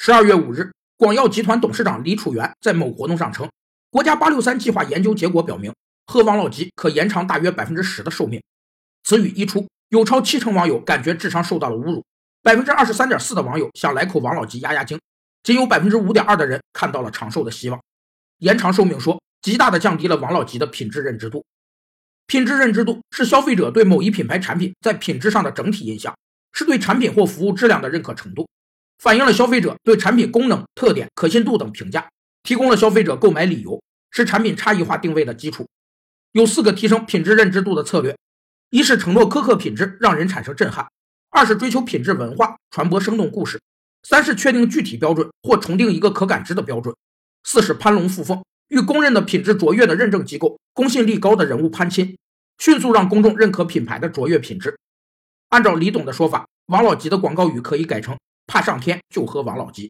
十二月五日，广药集团董事长李楚元在某活动上称，国家八六三计划研究结果表明，喝王老吉可延长大约百分之十的寿命。此语一出，有超七成网友感觉智商受到了侮辱，百分之二十三点四的网友想来口王老吉压压惊，仅有百分之五点二的人看到了长寿的希望。延长寿命说，极大的降低了王老吉的品质认知度。品质认知度是消费者对某一品牌产品在品质上的整体印象，是对产品或服务质量的认可程度，反映了消费者对产品功能、特点、可信度等评价，提供了消费者购买理由，是产品差异化定位的基础。有四个提升品质认知度的策略：一是承诺苛刻品质，让人产生震撼；二是追求品质文化，传播生动故事；三是确定具体标准或重定一个可感知的标准；四是攀龙附凤。与公认的品质卓越的认证机构、公信力高的人物攀亲，迅速让公众认可品牌的卓越品质。按照李董的说法，王老吉的广告语可以改成“怕上天就喝王老吉”。